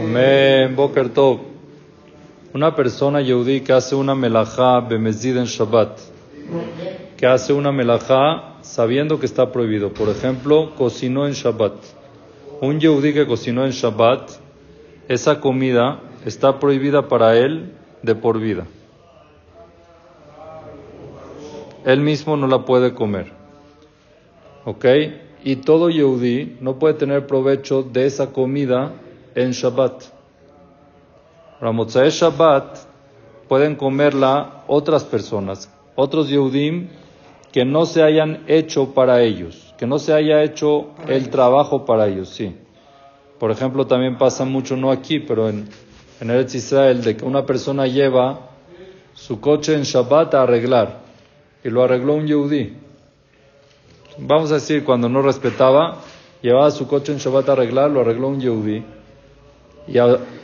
Amén, Boker Tov. Una persona yehudí que hace una melajá bemezid en Shabbat, que hace una melajá sabiendo que está prohibido. Por ejemplo, cocinó en Shabbat. Un yehudí que cocinó en Shabbat, esa comida está prohibida para él de por vida. Él mismo no la puede comer. ¿Ok? Y todo yehudí no puede tener provecho de esa comida en Shabbat. Ramotzai Shabbat pueden comerla otras personas, otros Yehudim que no se hayan hecho para ellos, que no se haya hecho el trabajo para ellos, sí. Por ejemplo, también pasa mucho, no aquí, pero en, en Eretz Israel, de que una persona lleva su coche en Shabbat a arreglar y lo arregló un Yehudí. Vamos a decir, cuando no respetaba, llevaba su coche en Shabbat a arreglar, lo arregló un Yehudí. Y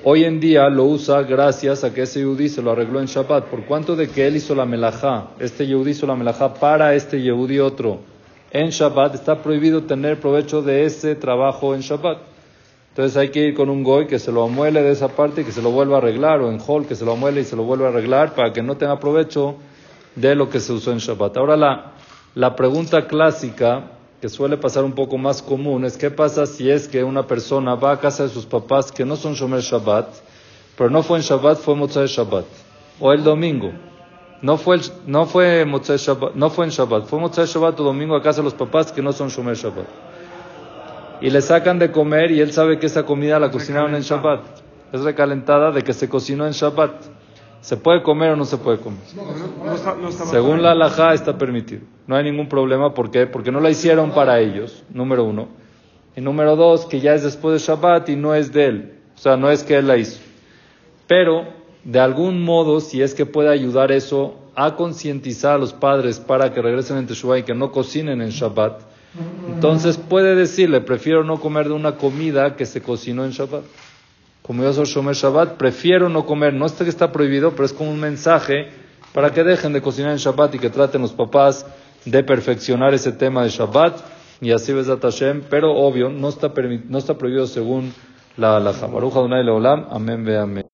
hoy en día lo usa gracias a que ese Yehudí se lo arregló en Shabbat. Por cuanto de que él hizo la melajá, este Yehudí hizo la melajá para este Yehudí otro en Shabbat, está prohibido tener provecho de ese trabajo en Shabbat. Entonces hay que ir con un goy que se lo amuele de esa parte y que se lo vuelva a arreglar, o en hall que se lo amuele y se lo vuelva a arreglar para que no tenga provecho de lo que se usó en Shabbat. Ahora la, la pregunta clásica que suele pasar un poco más común es qué pasa si es que una persona va a casa de sus papás que no son Shomer Shabbat, pero no fue en Shabbat, fue Motzai Shabbat, o el domingo. No fue, el, no fue Motzai Shabbat, no fue en Shabbat, fue Motzai Shabbat o domingo a casa de los papás que no son Shomer Shabbat. Y le sacan de comer y él sabe que esa comida la cocinaron en Shabbat. Es recalentada de que se cocinó en Shabbat. ¿Se puede comer o no se puede comer? Según la halajá está permitido. No hay ningún problema. ¿Por qué? Porque no la hicieron para ellos, número uno. Y número dos, que ya es después de Shabbat y no es de él. O sea, no es que él la hizo. Pero, de algún modo, si es que puede ayudar eso a concientizar a los padres para que regresen en Teshuvah y que no cocinen en Shabbat, entonces puede decirle, prefiero no comer de una comida que se cocinó en Shabbat como yo soy Shomer Shabbat, prefiero no comer. No es que está prohibido, pero es como un mensaje para que dejen de cocinar en Shabbat y que traten los papás de perfeccionar ese tema de Shabbat. Y así ves Hashem, pero obvio, no está, no está prohibido según la halajá. Baruch Adonai Leolam, amén ve amén.